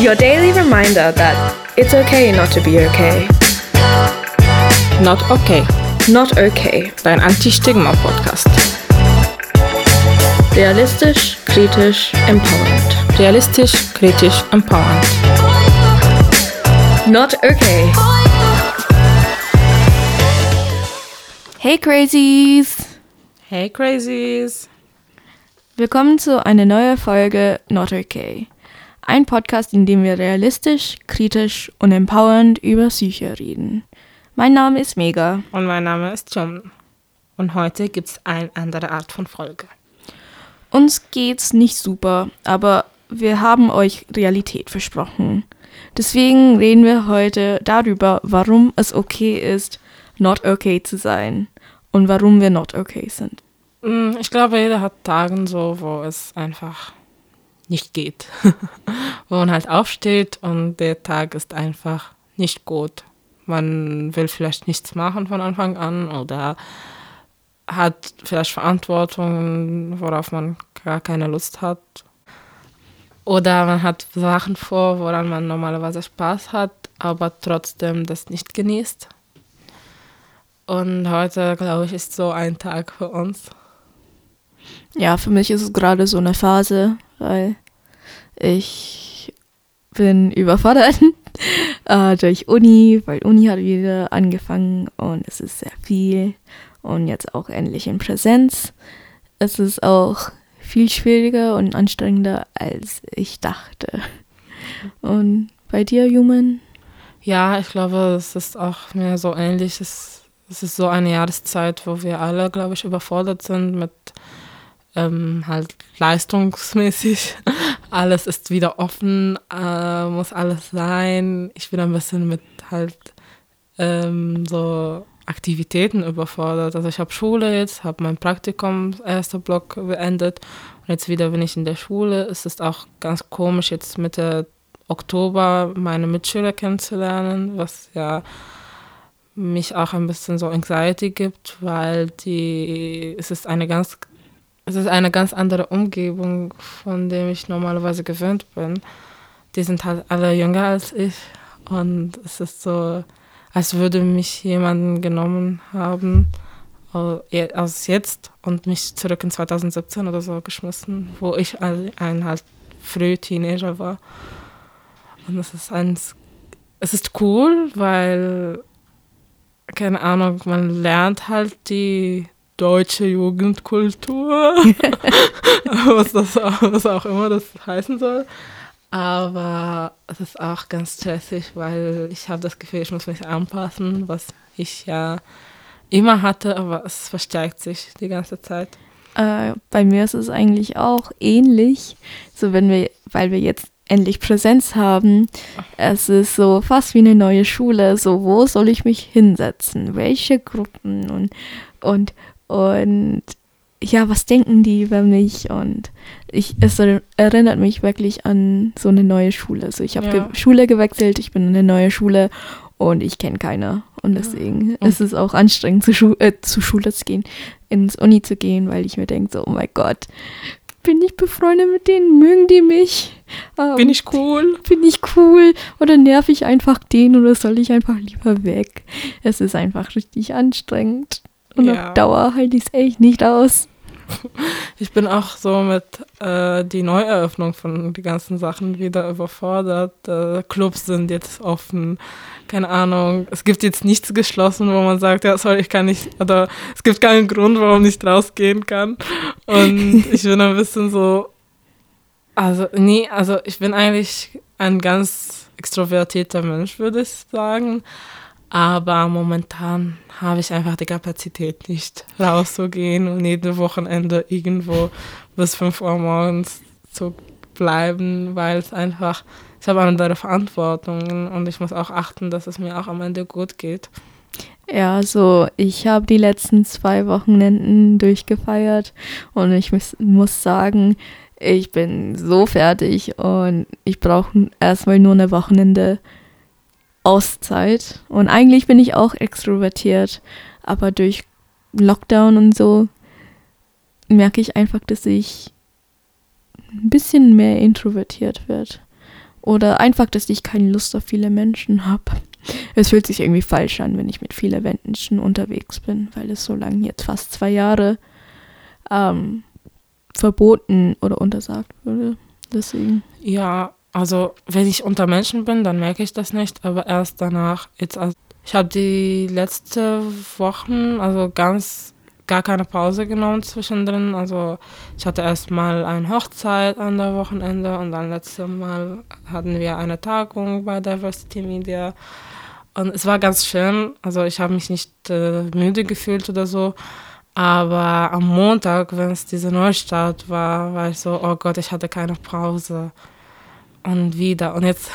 Your daily reminder that it's okay not to be okay. Not okay. Not okay. Dein Anti-Stigma-Podcast. Realistisch, kritisch, empowernd. Realistisch, kritisch, empowernd. Not okay. Hey Crazies! Hey Crazies! Willkommen zu einer neuen Folge Not Okay. Ein Podcast, in dem wir realistisch, kritisch und empowernd über Psyche reden. Mein Name ist Mega. Und mein Name ist John. Und heute gibt es eine andere Art von Folge. Uns geht's nicht super, aber wir haben euch Realität versprochen. Deswegen reden wir heute darüber, warum es okay ist, not okay zu sein und warum wir not okay sind. Mm, ich glaube, jeder hat Tage so, wo es einfach nicht geht. wo man halt aufsteht und der Tag ist einfach nicht gut. Man will vielleicht nichts machen von Anfang an oder hat vielleicht Verantwortung, worauf man gar keine Lust hat. Oder man hat Sachen vor, woran man normalerweise Spaß hat, aber trotzdem das nicht genießt. Und heute, glaube ich, ist so ein Tag für uns. Ja, für mich ist es gerade so eine Phase, weil ich bin überfordert äh, durch Uni, weil Uni hat wieder angefangen und es ist sehr viel und jetzt auch endlich in Präsenz. Es ist auch viel schwieriger und anstrengender, als ich dachte. Und bei dir, Human? Ja, ich glaube, es ist auch mir so ähnlich. Es, es ist so eine Jahreszeit, wo wir alle, glaube ich, überfordert sind mit ähm, halt leistungsmäßig. alles ist wieder offen, äh, muss alles sein. Ich bin ein bisschen mit halt ähm, so Aktivitäten überfordert. Also ich habe Schule jetzt, habe mein Praktikum, erster Block beendet und jetzt wieder bin ich in der Schule. Es ist auch ganz komisch, jetzt Mitte Oktober meine Mitschüler kennenzulernen, was ja mich auch ein bisschen so Anxiety gibt, weil die, es ist eine ganz, es ist eine ganz andere Umgebung, von dem ich normalerweise gewöhnt bin. Die sind halt alle jünger als ich und es ist so, als würde mich jemand genommen haben aus jetzt und mich zurück in 2017 oder so geschmissen, wo ich ein halt früh Teenager war. Und es ist eins, es ist cool, weil, keine Ahnung, man lernt halt die deutsche Jugendkultur, was, das, was auch immer das heißen soll. Aber es ist auch ganz stressig, weil ich habe das Gefühl, ich muss mich anpassen, was ich ja immer hatte, aber es verstärkt sich die ganze Zeit. Äh, bei mir ist es eigentlich auch ähnlich, so wenn wir, weil wir jetzt endlich Präsenz haben. Es ist so fast wie eine neue Schule. So, wo soll ich mich hinsetzen? Welche Gruppen und und und ja, was denken die über mich? Und ich, es erinnert mich wirklich an so eine neue Schule. Also ich habe ja. ge Schule gewechselt, ich bin in eine neue Schule und ich kenne keine. Und deswegen ja. ist es auch anstrengend, zu, Schu äh, zur Schule zu gehen, ins Uni zu gehen, weil ich mir denke, so, oh mein Gott, bin ich befreundet mit denen? Mögen die mich? Ähm, bin ich cool? Bin ich cool? Oder nerv ich einfach den oder soll ich einfach lieber weg? Es ist einfach richtig anstrengend. Und ja. auf Dauer halte ich es echt nicht aus. Ich bin auch so mit äh, die Neueröffnung von den ganzen Sachen wieder überfordert. Äh, Clubs sind jetzt offen, keine Ahnung. Es gibt jetzt nichts geschlossen, wo man sagt, ja, sorry, ich kann nicht, oder es gibt keinen Grund, warum ich nicht rausgehen kann. Und ich bin ein bisschen so, also, nee, also ich bin eigentlich ein ganz extrovertierter Mensch, würde ich sagen. Aber momentan habe ich einfach die Kapazität nicht rauszugehen und jedes Wochenende irgendwo bis 5 Uhr morgens zu bleiben, weil es einfach, ich habe andere Verantwortungen und ich muss auch achten, dass es mir auch am Ende gut geht. Ja, also ich habe die letzten zwei Wochenenden durchgefeiert und ich muss, muss sagen, ich bin so fertig und ich brauche erstmal nur eine Wochenende Auszeit. Und eigentlich bin ich auch extrovertiert, aber durch Lockdown und so merke ich einfach, dass ich ein bisschen mehr introvertiert wird. Oder einfach, dass ich keine Lust auf viele Menschen habe. Es fühlt sich irgendwie falsch an, wenn ich mit vielen Menschen unterwegs bin, weil es so lange, jetzt fast zwei Jahre, ähm, verboten oder untersagt wurde. Deswegen. Ja, also wenn ich unter Menschen bin, dann merke ich das nicht, aber erst danach. Jetzt, also ich habe die letzten Wochen, also ganz gar keine Pause genommen zwischendrin. Also ich hatte erst mal eine Hochzeit an der Wochenende und dann letztes Mal hatten wir eine Tagung bei Diversity Media. Und es war ganz schön. Also ich habe mich nicht äh, müde gefühlt oder so. Aber am Montag, wenn es diese Neustart war, war ich so, oh Gott, ich hatte keine Pause. Und wieder. Und jetzt,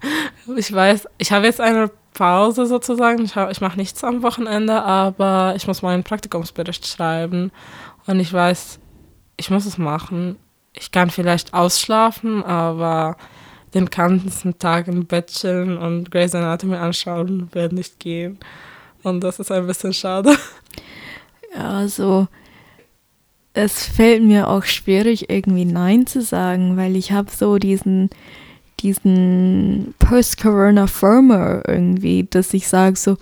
ich weiß, ich habe jetzt eine Pause sozusagen. Ich, ich mache nichts am Wochenende, aber ich muss meinen Praktikumsbericht schreiben. Und ich weiß, ich muss es machen. Ich kann vielleicht ausschlafen, aber den ganzen Tag im Bett chillen und Grey's Anatomy anschauen wird nicht gehen. Und das ist ein bisschen schade. Ja, also es fällt mir auch schwierig, irgendwie Nein zu sagen, weil ich habe so diesen diesen Post-Corona-Firmer irgendwie, dass ich sage so,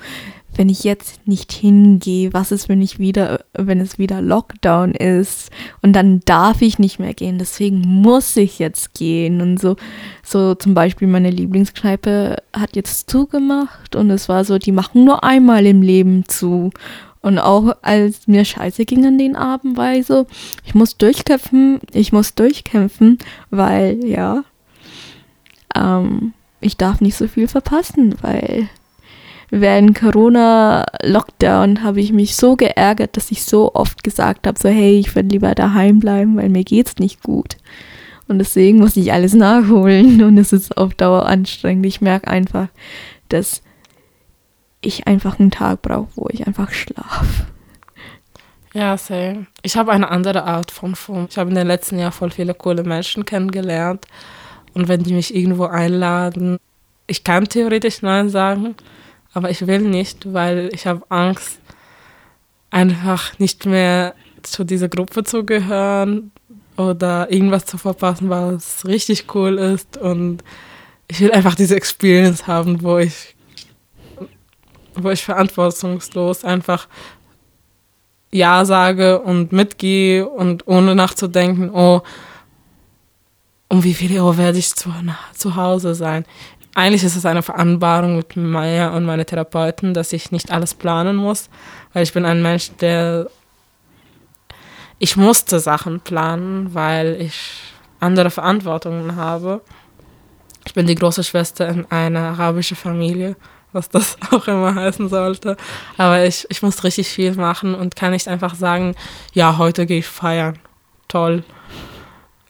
wenn ich jetzt nicht hingehe, was ist, wenn ich wieder, wenn es wieder Lockdown ist? Und dann darf ich nicht mehr gehen, deswegen muss ich jetzt gehen. Und so, so zum Beispiel meine Lieblingskneipe hat jetzt zugemacht und es war so, die machen nur einmal im Leben zu und auch als mir scheiße ging an den Abend, war ich so, ich muss durchkämpfen, ich muss durchkämpfen, weil ja, ähm, ich darf nicht so viel verpassen, weil während Corona-Lockdown habe ich mich so geärgert, dass ich so oft gesagt habe, so hey, ich würde lieber daheim bleiben, weil mir geht's nicht gut. Und deswegen muss ich alles nachholen und es ist auf Dauer anstrengend. Ich merke einfach, dass ich einfach einen Tag brauche, wo ich einfach schlafe. Ja, same. Ich habe eine andere Art von Form. Ich habe in den letzten Jahren voll viele coole Menschen kennengelernt und wenn die mich irgendwo einladen, ich kann theoretisch Nein sagen, aber ich will nicht, weil ich habe Angst, einfach nicht mehr zu dieser Gruppe zu gehören oder irgendwas zu verpassen, was richtig cool ist. Und ich will einfach diese Experience haben, wo ich, wo ich verantwortungslos einfach Ja sage und mitgehe und ohne nachzudenken, oh, um wie viel Uhr werde ich zu, zu Hause sein. Eigentlich ist es eine Vereinbarung mit mir und meinen Therapeuten, dass ich nicht alles planen muss, weil ich bin ein Mensch, der ich musste Sachen planen, weil ich andere Verantwortungen habe. Ich bin die große Schwester in einer arabischen Familie, was das auch immer heißen sollte. Aber ich, ich muss richtig viel machen und kann nicht einfach sagen, ja, heute gehe ich feiern. Toll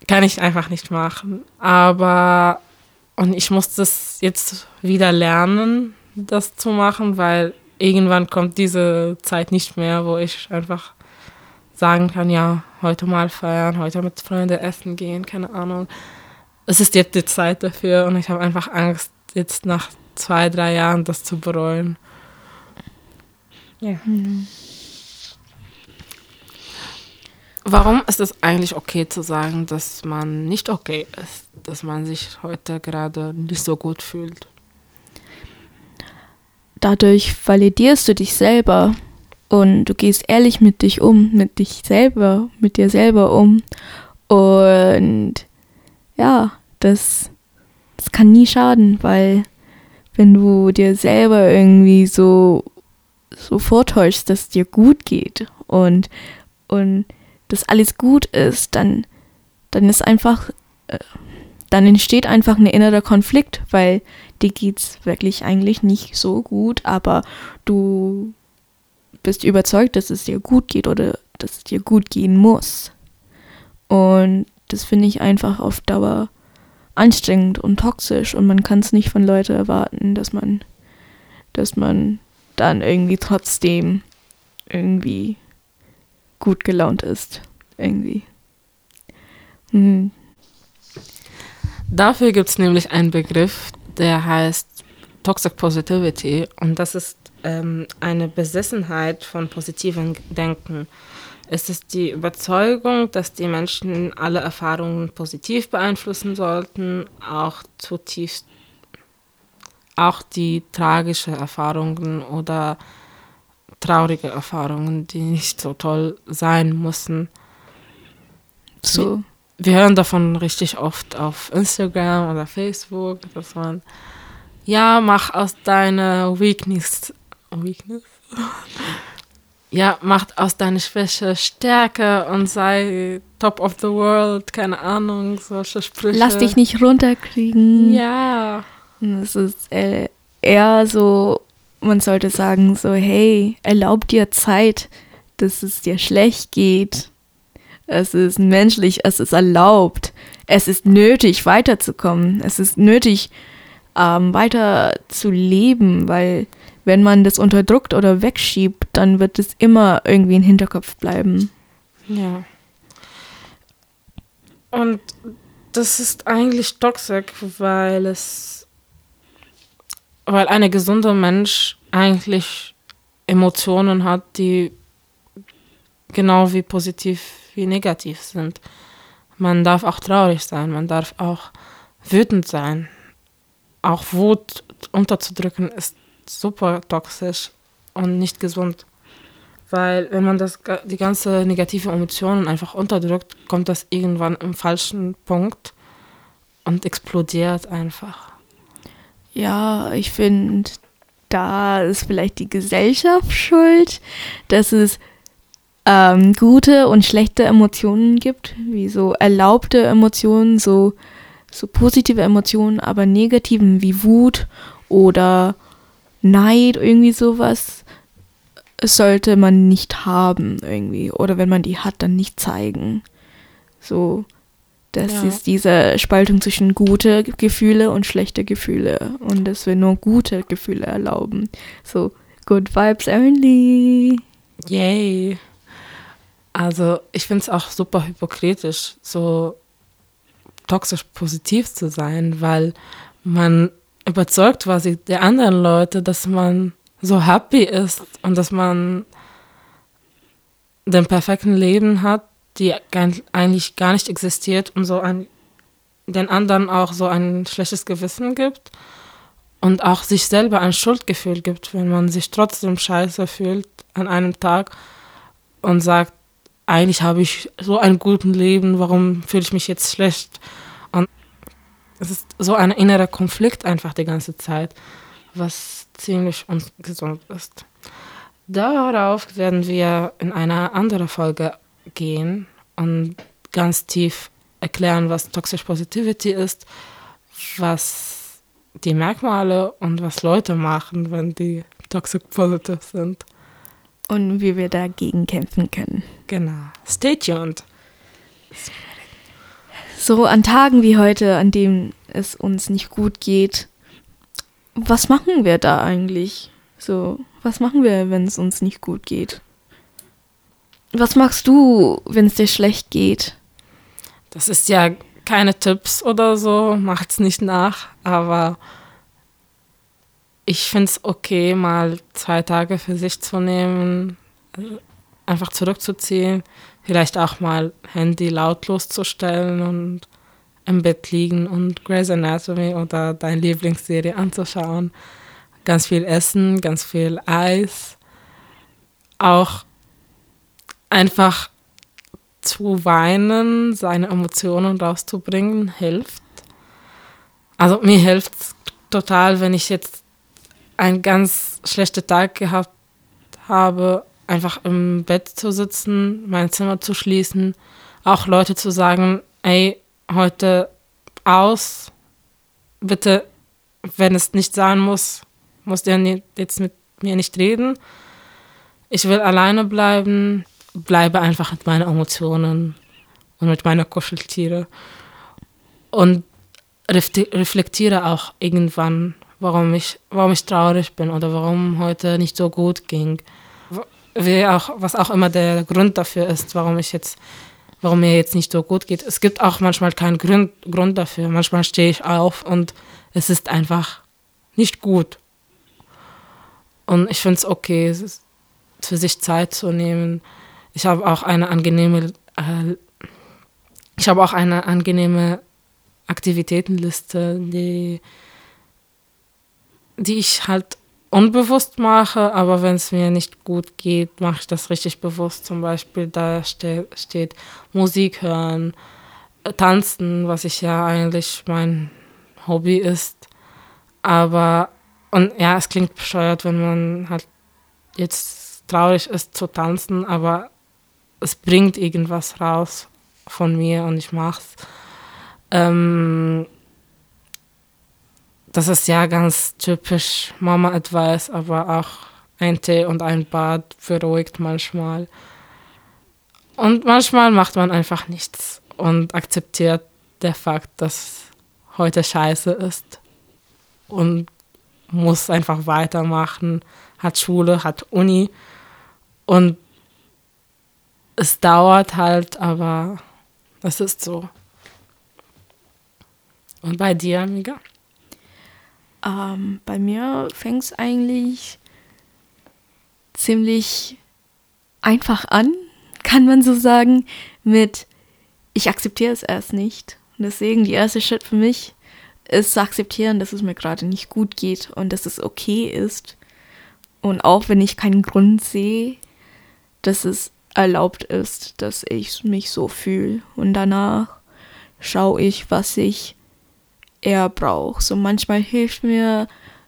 kann ich einfach nicht machen. Aber, und ich muss das jetzt wieder lernen, das zu machen, weil irgendwann kommt diese Zeit nicht mehr, wo ich einfach sagen kann, ja, heute mal feiern, heute mit Freunden essen gehen, keine Ahnung. Es ist jetzt die Zeit dafür und ich habe einfach Angst, jetzt nach zwei, drei Jahren das zu bereuen. Ja. Mhm. Warum ist es eigentlich okay zu sagen, dass man nicht okay ist, dass man sich heute gerade nicht so gut fühlt? Dadurch validierst du dich selber und du gehst ehrlich mit dich um, mit dich selber, mit dir selber um. Und ja, das, das kann nie schaden, weil wenn du dir selber irgendwie so, so vortäuschst, dass es dir gut geht und, und dass alles gut ist, dann, dann ist einfach, äh, dann entsteht einfach ein innerer Konflikt, weil dir geht's wirklich eigentlich nicht so gut, aber du bist überzeugt, dass es dir gut geht oder dass es dir gut gehen muss. Und das finde ich einfach auf Dauer anstrengend und toxisch und man kann es nicht von Leuten erwarten, dass man, dass man dann irgendwie trotzdem irgendwie gut gelaunt ist. Irgendwie. Mhm. Dafür gibt es nämlich einen Begriff, der heißt Toxic Positivity und das ist ähm, eine Besessenheit von positivem Denken. Es ist die Überzeugung, dass die Menschen alle Erfahrungen positiv beeinflussen sollten, auch zutiefst, auch die tragischen Erfahrungen oder traurige Erfahrungen, die nicht so toll sein müssen. So. Wir, wir hören davon richtig oft auf Instagram oder Facebook, dass man, ja, mach aus deiner Weakness, Weakness? Ja, macht aus deiner Schwäche Stärke und sei top of the world, keine Ahnung, solche Sprüche. Lass dich nicht runterkriegen. Ja. Es ist äh, eher so, man sollte sagen, so, hey, erlaub dir Zeit, dass es dir schlecht geht. Es ist menschlich, es ist erlaubt. Es ist nötig, weiterzukommen. Es ist nötig, ähm, weiter zu leben, weil wenn man das unterdrückt oder wegschiebt, dann wird es immer irgendwie im Hinterkopf bleiben. Ja. Und das ist eigentlich toxisch, weil es, weil ein gesunder Mensch eigentlich Emotionen hat, die genau wie positiv wie negativ sind. Man darf auch traurig sein, man darf auch wütend sein. Auch Wut unterzudrücken ist super toxisch und nicht gesund. Weil wenn man das, die ganze negative Emotionen einfach unterdrückt, kommt das irgendwann im falschen Punkt und explodiert einfach. Ja, ich finde, da ist vielleicht die Gesellschaft schuld, dass es ähm, gute und schlechte Emotionen gibt, wie so erlaubte Emotionen, so, so positive Emotionen, aber negativen wie Wut oder Neid, irgendwie sowas, sollte man nicht haben irgendwie. Oder wenn man die hat, dann nicht zeigen. So, das Ja. ist diese Spaltung zwischen gute Gefühle und schlechte Gefühle. Und dass wir nur gute Gefühle erlauben. So, good vibes only. Yay. Also ich finde es auch super hypokritisch, so toxisch positiv zu sein, weil man überzeugt quasi der anderen Leute, dass man so happy ist und dass man den perfekten Leben hat, die eigentlich gar nicht existiert und so ein, den anderen auch so ein schlechtes Gewissen gibt und auch sich selber ein Schuldgefühl gibt, wenn man sich trotzdem scheiße fühlt an einem Tag und sagt, eigentlich habe ich so ein gutes Leben, warum fühle ich mich jetzt schlecht? Es ist so ein innerer Konflikt einfach die ganze Zeit, was ziemlich ungesund ist. Darauf werden wir in einer anderen Folge gehen und ganz tief erklären, was Toxic Positivity ist, was die Merkmale und was Leute machen, wenn die toxic positive sind. Und wie wir dagegen kämpfen können. Genau. Stay tuned. So an Tagen wie heute, an denen es uns nicht gut geht, was machen wir da eigentlich? So, was machen wir, wenn es uns nicht gut geht? Was machst du, wenn es dir schlecht geht? Das ist ja keine Tipps oder so, macht's nicht nach, aber ich finde es okay, mal zwei Tage für sich zu nehmen, einfach zurückzuziehen, vielleicht auch mal Handy lautlos zu stellen und im Bett liegen und Grey's Anatomy oder deine Lieblingsserie anzuschauen. Ganz viel Essen, ganz viel Eis. Auch einfach zu weinen, seine Emotionen rauszubringen, hilft. Also mir hilft total, wenn ich jetzt einen ganz schlechten Tag gehabt habe, einfach im Bett zu sitzen, mein Zimmer zu schließen, auch Leute zu sagen, ey, heute aus, bitte, wenn es nicht sein muss, musst nie- jetzt mit mir nicht reden. Ich will alleine bleiben, bleibe einfach mit meinen Emotionen und mit meinen Kuscheltiere und reflektiere auch irgendwann, warum ich, warum ich traurig bin oder warum heute nicht so gut ging. Auch, was auch immer der Grund dafür ist, warum ich jetzt, warum mir jetzt nicht so gut geht. Es gibt auch manchmal keinen Grund, Grund dafür. Manchmal stehe ich auf und es ist einfach nicht gut. Und ich finde es okay, für sich Zeit zu nehmen. ich habe auch eine angenehme, äh, ich habe auch eine angenehme Aktivitätenliste, die, die ich halt unbewusst mache, aber wenn es mir nicht gut geht, mache ich das richtig bewusst. Zum Beispiel da ste steht Musik hören, äh, tanzen, was ich ja eigentlich mein Hobby ist. Aber, und ja, es klingt bescheuert, wenn man halt jetzt traurig ist zu tanzen, aber es bringt irgendwas raus von mir und ich mach's. Ähm, das ist ja ganz typisch Mama-Advice, aber auch ein Tee und ein Bad beruhigt manchmal. Und manchmal macht man einfach nichts und akzeptiert der Fakt, dass heute scheiße ist und muss einfach weitermachen, hat Schule, hat Uni und es dauert halt, aber es ist so. Und bei dir, Amiga? Ähm, bei mir fängt es eigentlich ziemlich einfach an, kann man so sagen, mit ich akzeptiere es erst nicht. Und deswegen die erste Schritt für mich ist zu akzeptieren, dass es mir gerade nicht gut geht und dass es okay ist. Und auch wenn ich keinen Grund sehe, dass es erlaubt ist, dass ich mich so fühle. Und danach schaue ich, was ich eher brauche. So manchmal hilft mir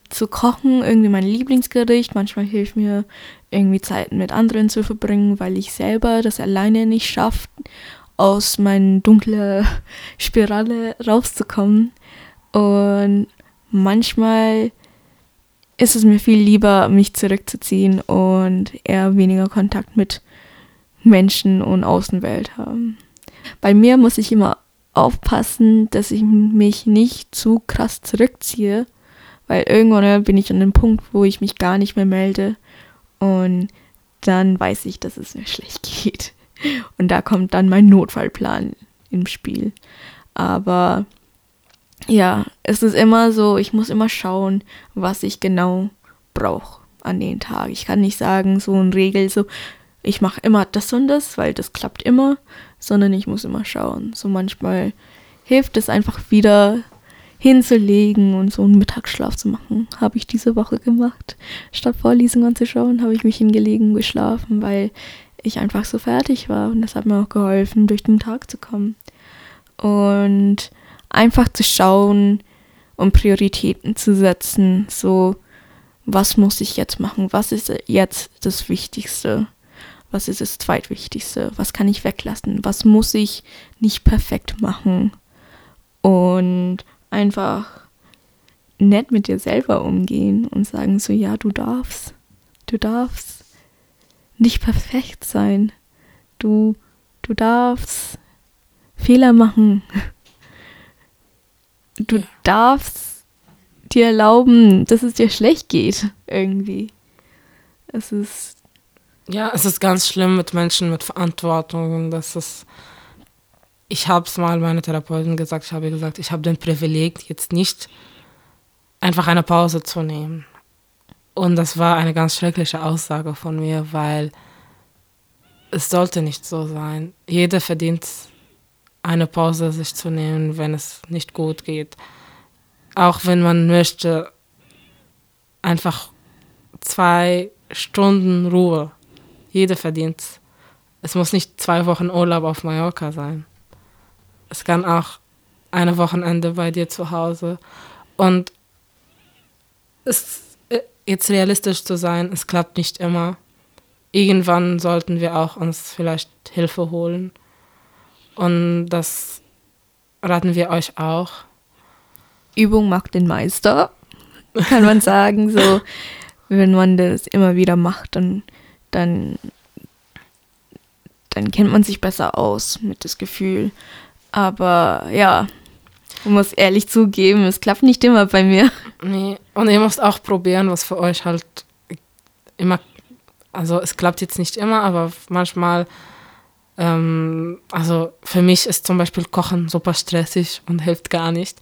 zu kochen irgendwie mein Lieblingsgericht, manchmal hilft mir irgendwie Zeit mit anderen zu verbringen, weil ich selber das alleine nicht schaffe, aus meiner dunklen Spirale rauszukommen. Und manchmal ist es mir viel lieber, mich zurückzuziehen und eher weniger Kontakt mit Menschen und Außenwelt haben. Bei mir muss ich immer aufpassen, dass ich mich nicht zu krass zurückziehe, weil irgendwann bin ich an dem Punkt, wo ich mich gar nicht mehr melde und dann weiß ich, dass es mir schlecht geht. Und da kommt dann mein Notfallplan im Spiel. Aber ja, es ist immer so, ich muss immer schauen, was ich genau brauche an den Tag. Ich kann nicht sagen, so eine Regel, so, ich mache immer das und das, weil das klappt immer, sondern ich muss immer schauen. So manchmal hilft es einfach wieder hinzulegen und so einen Mittagsschlaf zu machen. Habe ich diese Woche gemacht. Statt Vorlesungen anzuschauen, habe ich mich hingelegen geschlafen, weil ich einfach so fertig war. Und das hat mir auch geholfen, durch den Tag zu kommen. Und einfach zu schauen und Prioritäten zu setzen. So, was muss ich jetzt machen? Was ist jetzt das Wichtigste? Was ist das Zweitwichtigste? Was kann ich weglassen? Was muss ich nicht perfekt machen? Und einfach nett mit dir selber umgehen und sagen so, ja, du darfst. Du darfst nicht perfekt sein. Du, du darfst Fehler machen. Du ja. darfst dir erlauben, dass es dir schlecht geht, irgendwie. Es ist ja, es ist ganz schlimm mit Menschen mit Verantwortung. Das ist, ich habe es mal meiner Therapeutin gesagt, ich habe gesagt, ich habe den Privileg, jetzt nicht einfach eine Pause zu nehmen. Und das war eine ganz schreckliche Aussage von mir, weil es sollte nicht so sein. Jeder verdient eine Pause sich zu nehmen, wenn es nicht gut geht. Auch wenn man möchte, einfach zwei Stunden Ruhe jeder verdient es. muss nicht zwei Wochen Urlaub auf Mallorca sein. Es kann auch eine Wochenende bei dir zu Hause. Und es, äh, jetzt realistisch zu sein, es klappt nicht immer. Irgendwann sollten wir auch uns vielleicht Hilfe holen. Und das raten wir euch auch. Übung macht den Meister, kann man sagen. So, wenn man das immer wieder macht, dann dann, dann kennt man sich besser aus mit das Gefühl. Aber ja, ich muss ehrlich zugeben, es klappt nicht immer bei mir. Nee, und ihr müsst auch probieren, was für euch halt immer, also es klappt jetzt nicht immer, aber manchmal, ähm, also für mich ist zum Beispiel Kochen super stressig und hilft gar nicht.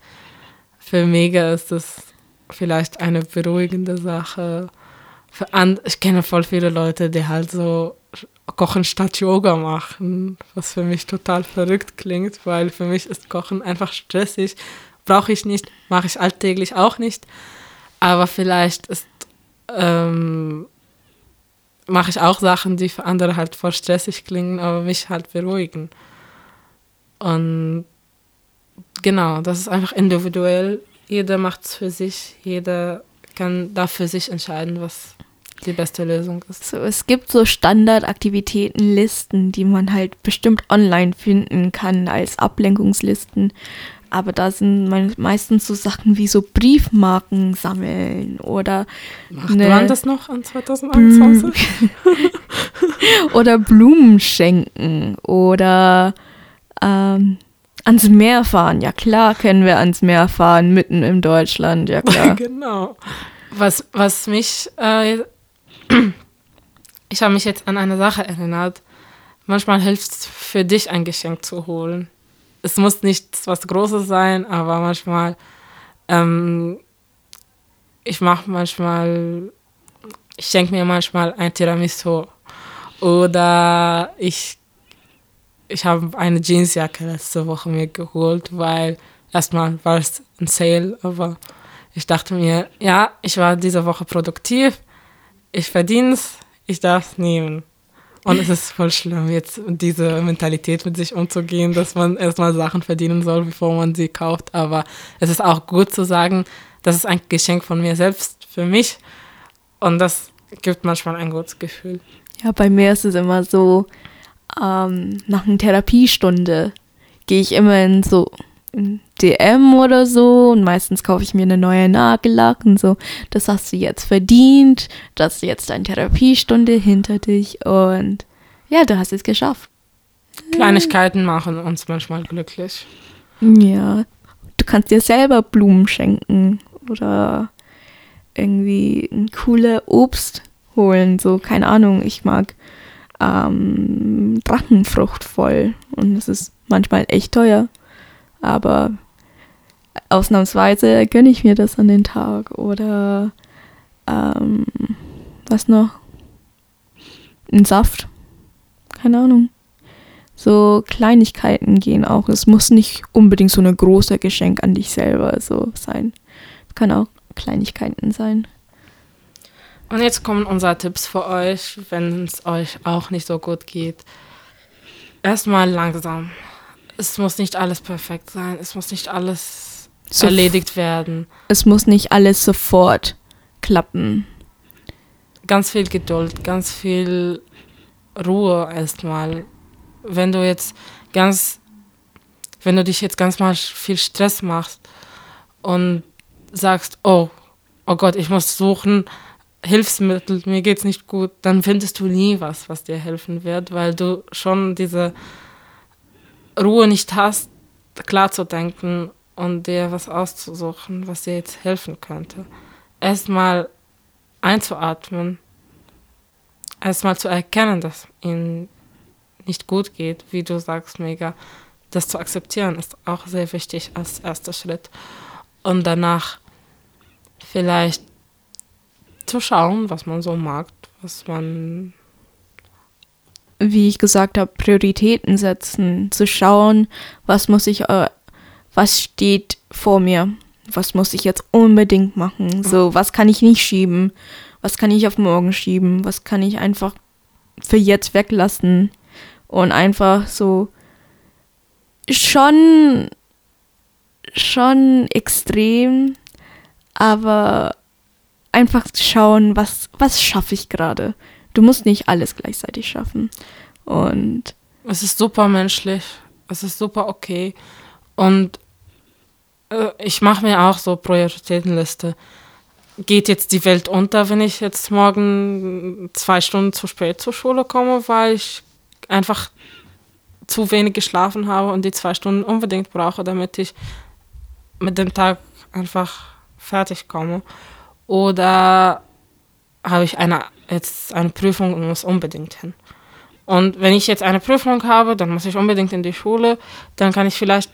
Für Mega ist es vielleicht eine beruhigende Sache ich kenne voll viele Leute, die halt so Kochen statt Yoga machen, was für mich total verrückt klingt, weil für mich ist Kochen einfach stressig. Brauche ich nicht, mache ich alltäglich auch nicht. Aber vielleicht ist, ähm, mache ich auch Sachen, die für andere halt voll stressig klingen, aber mich halt beruhigen. Und genau, das ist einfach individuell. Jeder macht es für sich, jeder kann da für sich entscheiden, was die beste Lösung ist. So, es gibt so Standardaktivitätenlisten, die man halt bestimmt online finden kann als Ablenkungslisten. Aber da sind meistens so Sachen wie so Briefmarken sammeln oder. Macht man das noch an 2021? oder Blumen schenken oder ähm, ans Meer fahren. Ja, klar können wir ans Meer fahren, mitten in Deutschland. Ja, klar. genau. Was, was mich. Äh, ich habe mich jetzt an eine Sache erinnert. Manchmal hilft es für dich, ein Geschenk zu holen es muss nicht was Großes sein, aber manchmal, ähm, ich mache manchmal, ich schenke mir manchmal ein Tiramisu oder ich, ich habe eine Jeansjacke letzte Woche mir geholt, weil erstmal war es ein Sale, aber ich dachte mir, ja, ich war diese Woche produktiv, ich verdiene es, ich darf es nehmen. Und es ist voll schlimm, jetzt diese Mentalität mit sich umzugehen, dass man erstmal Sachen verdienen soll, bevor man sie kauft. Aber es ist auch gut zu sagen, das ist ein Geschenk von mir selbst für mich. Und das gibt manchmal ein gutes Gefühl. Ja, bei mir ist es immer so, ähm, nach einer Therapiestunde gehe ich immer in so DM oder so und meistens kaufe ich mir eine neue Nagellack und so. Das hast du jetzt verdient, das ist jetzt deine Therapiestunde hinter dich und ja, du hast es geschafft. Kleinigkeiten machen uns manchmal glücklich. Ja, du kannst dir selber Blumen schenken oder irgendwie ein cooles Obst holen, so keine Ahnung, ich mag ähm, Drachenfrucht voll und es ist manchmal echt teuer. Aber ausnahmsweise gönne ich mir das an den Tag. Oder ähm, was noch? Ein Saft. Keine Ahnung. So Kleinigkeiten gehen auch. Es muss nicht unbedingt so ein großer Geschenk an dich selber so sein. Es kann auch Kleinigkeiten sein. Und jetzt kommen unsere Tipps für euch, wenn es euch auch nicht so gut geht. Erstmal langsam es muss nicht alles perfekt sein, es muss nicht alles so erledigt werden. Es muss nicht alles sofort klappen. Ganz viel Geduld, ganz viel Ruhe erstmal. Wenn du jetzt ganz, wenn du dich jetzt ganz mal viel Stress machst und sagst, oh, oh Gott, ich muss suchen, Hilfsmittel, mir geht's nicht gut, dann findest du nie was, was dir helfen wird, weil du schon diese Ruhe nicht hast, klar zu denken und dir was auszusuchen, was dir jetzt helfen könnte. Erstmal einzuatmen, erstmal zu erkennen, dass ihnen nicht gut geht, wie du sagst, mega. Das zu akzeptieren ist auch sehr wichtig als erster Schritt. Und danach vielleicht zu schauen, was man so mag, was man wie ich gesagt habe, Prioritäten setzen, zu schauen, was muss ich, äh, was steht vor mir, was muss ich jetzt unbedingt machen, so, was kann ich nicht schieben, was kann ich auf morgen schieben, was kann ich einfach für jetzt weglassen und einfach so schon, schon extrem, aber einfach schauen, was, was schaffe ich gerade du musst nicht alles gleichzeitig schaffen. Und es ist super menschlich. Es ist super okay. Und äh, ich mache mir auch so Prioritätenliste. Geht jetzt die Welt unter, wenn ich jetzt morgen zwei Stunden zu spät zur Schule komme, weil ich einfach zu wenig geschlafen habe und die zwei Stunden unbedingt brauche, damit ich mit dem Tag einfach fertig komme? Oder habe ich eine jetzt eine Prüfung und muss unbedingt hin. Und wenn ich jetzt eine Prüfung habe, dann muss ich unbedingt in die Schule, dann kann ich vielleicht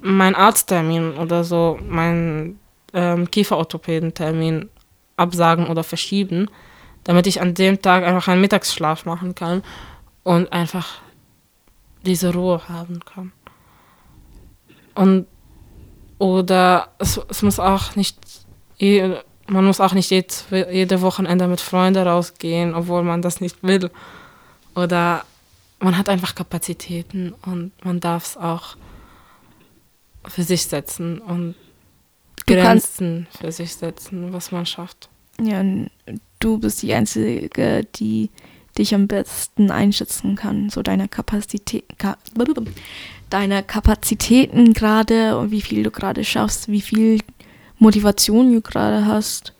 meinen Arzttermin oder so, meinen ähm, Kieferorthopädentermin absagen oder verschieben, damit ich an dem Tag einfach einen Mittagsschlaf machen kann und einfach diese Ruhe haben kann. Und oder es, es muss auch nicht, man muss auch nicht jede, jede Wochenende mit Freunden rausgehen, obwohl man das nicht will. Oder man hat einfach Kapazitäten und man darf es auch für sich setzen und du Grenzen für sich setzen, was man schafft. Ja, du bist die Einzige, die dich am besten einschätzen kann, so deine Kapazität, deine Kapazitäten gerade und wie viel du gerade schaffst, wie viel Motivation du gerade hast.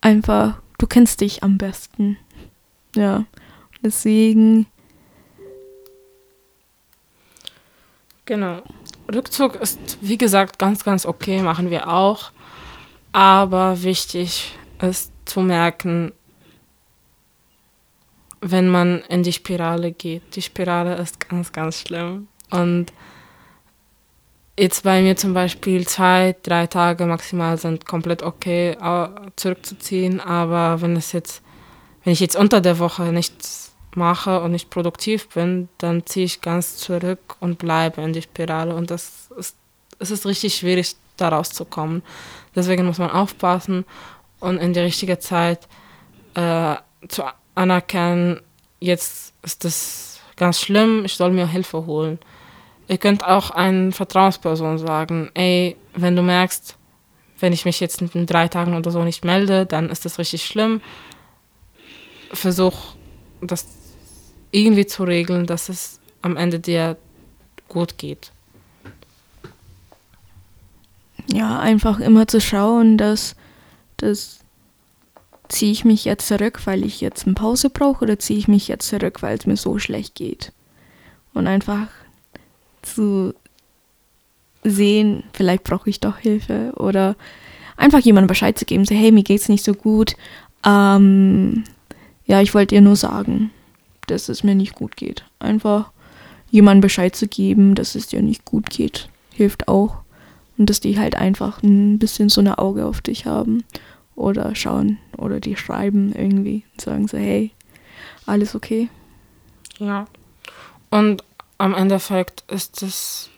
Einfach, du kennst dich am besten. Ja, deswegen. Genau. Rückzug ist, wie gesagt, ganz, ganz okay, machen wir auch. Aber wichtig ist zu merken, wenn man in die Spirale geht. Die Spirale ist ganz, ganz schlimm. Und jetzt bei mir zum Beispiel zwei, drei Tage maximal sind komplett okay, zurückzuziehen. Aber wenn es jetzt, wenn ich jetzt unter der Woche nichts mache und nicht produktiv bin, dann ziehe ich ganz zurück und bleibe in die Spirale. Und das ist, es ist richtig schwierig, da rauszukommen. Deswegen muss man aufpassen und in die richtige Zeit äh, zu anerkennen, jetzt ist das ganz schlimm, ich soll mir Hilfe holen. Ihr könnt auch einer Vertrauensperson sagen, ey, wenn du merkst, wenn ich mich jetzt in drei Tagen oder so nicht melde, dann ist das richtig schlimm. Versuch das irgendwie zu regeln, dass es am Ende dir gut geht. Ja, einfach immer zu schauen, dass das ziehe ich mich jetzt zurück, weil ich jetzt eine Pause brauche oder ziehe ich mich jetzt zurück, weil es mir so schlecht geht. Und einfach zu sehen, vielleicht brauche ich doch Hilfe oder einfach jemandem Bescheid zu geben, so hey, mir geht's nicht so gut. Ähm, ja, ich wollte dir nur sagen, dass es mir nicht gut geht. Einfach jemandem Bescheid zu geben, dass es dir nicht gut geht, hilft auch. Und dass die halt einfach ein bisschen so eine Auge auf dich haben oder schauen oder die schreiben irgendwie und sagen so, hey, alles okay. Ja. Und am Endeffekt ist es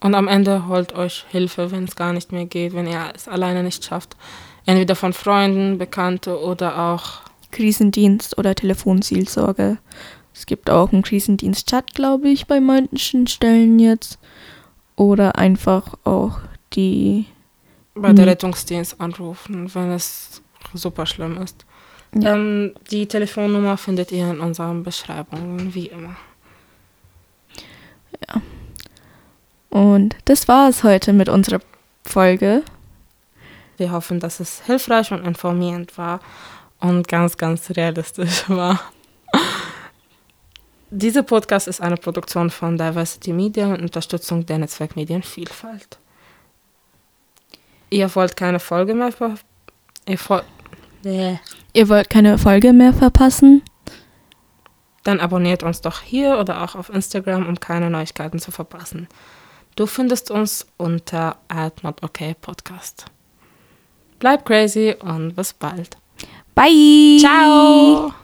und am Ende holt euch Hilfe, wenn es gar nicht mehr geht, wenn ihr es alleine nicht schafft. Entweder von Freunden, Bekannte oder auch Krisendienst oder Telefonseelsorge. Es gibt auch einen Krisendienst-Chat, glaube ich, bei manchen Stellen jetzt. Oder einfach auch die bei der. Rettungsdienst anrufen, wenn es super schlimm ist. Ja. Ähm, die Telefonnummer findet ihr in unseren Beschreibungen, wie immer. Ja. Und das war es heute mit unserer Folge. Wir hoffen, dass es hilfreich und informierend war und ganz, ganz realistisch war. Dieser Podcast ist eine Produktion von Diversity Media und Unterstützung der Netzwerkmedienvielfalt. Ihr wollt keine Folge mehr ver ihr, ihr wollt keine Folge mehr verpassen? Dann abonniert uns doch hier oder auch auf Instagram, um keine Neuigkeiten zu verpassen. Du findest uns unter @notokaypodcast. Bleib crazy und bis bald. Bye. Ciao.